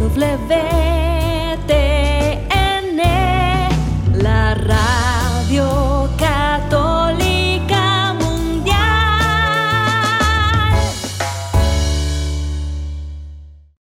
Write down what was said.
of living.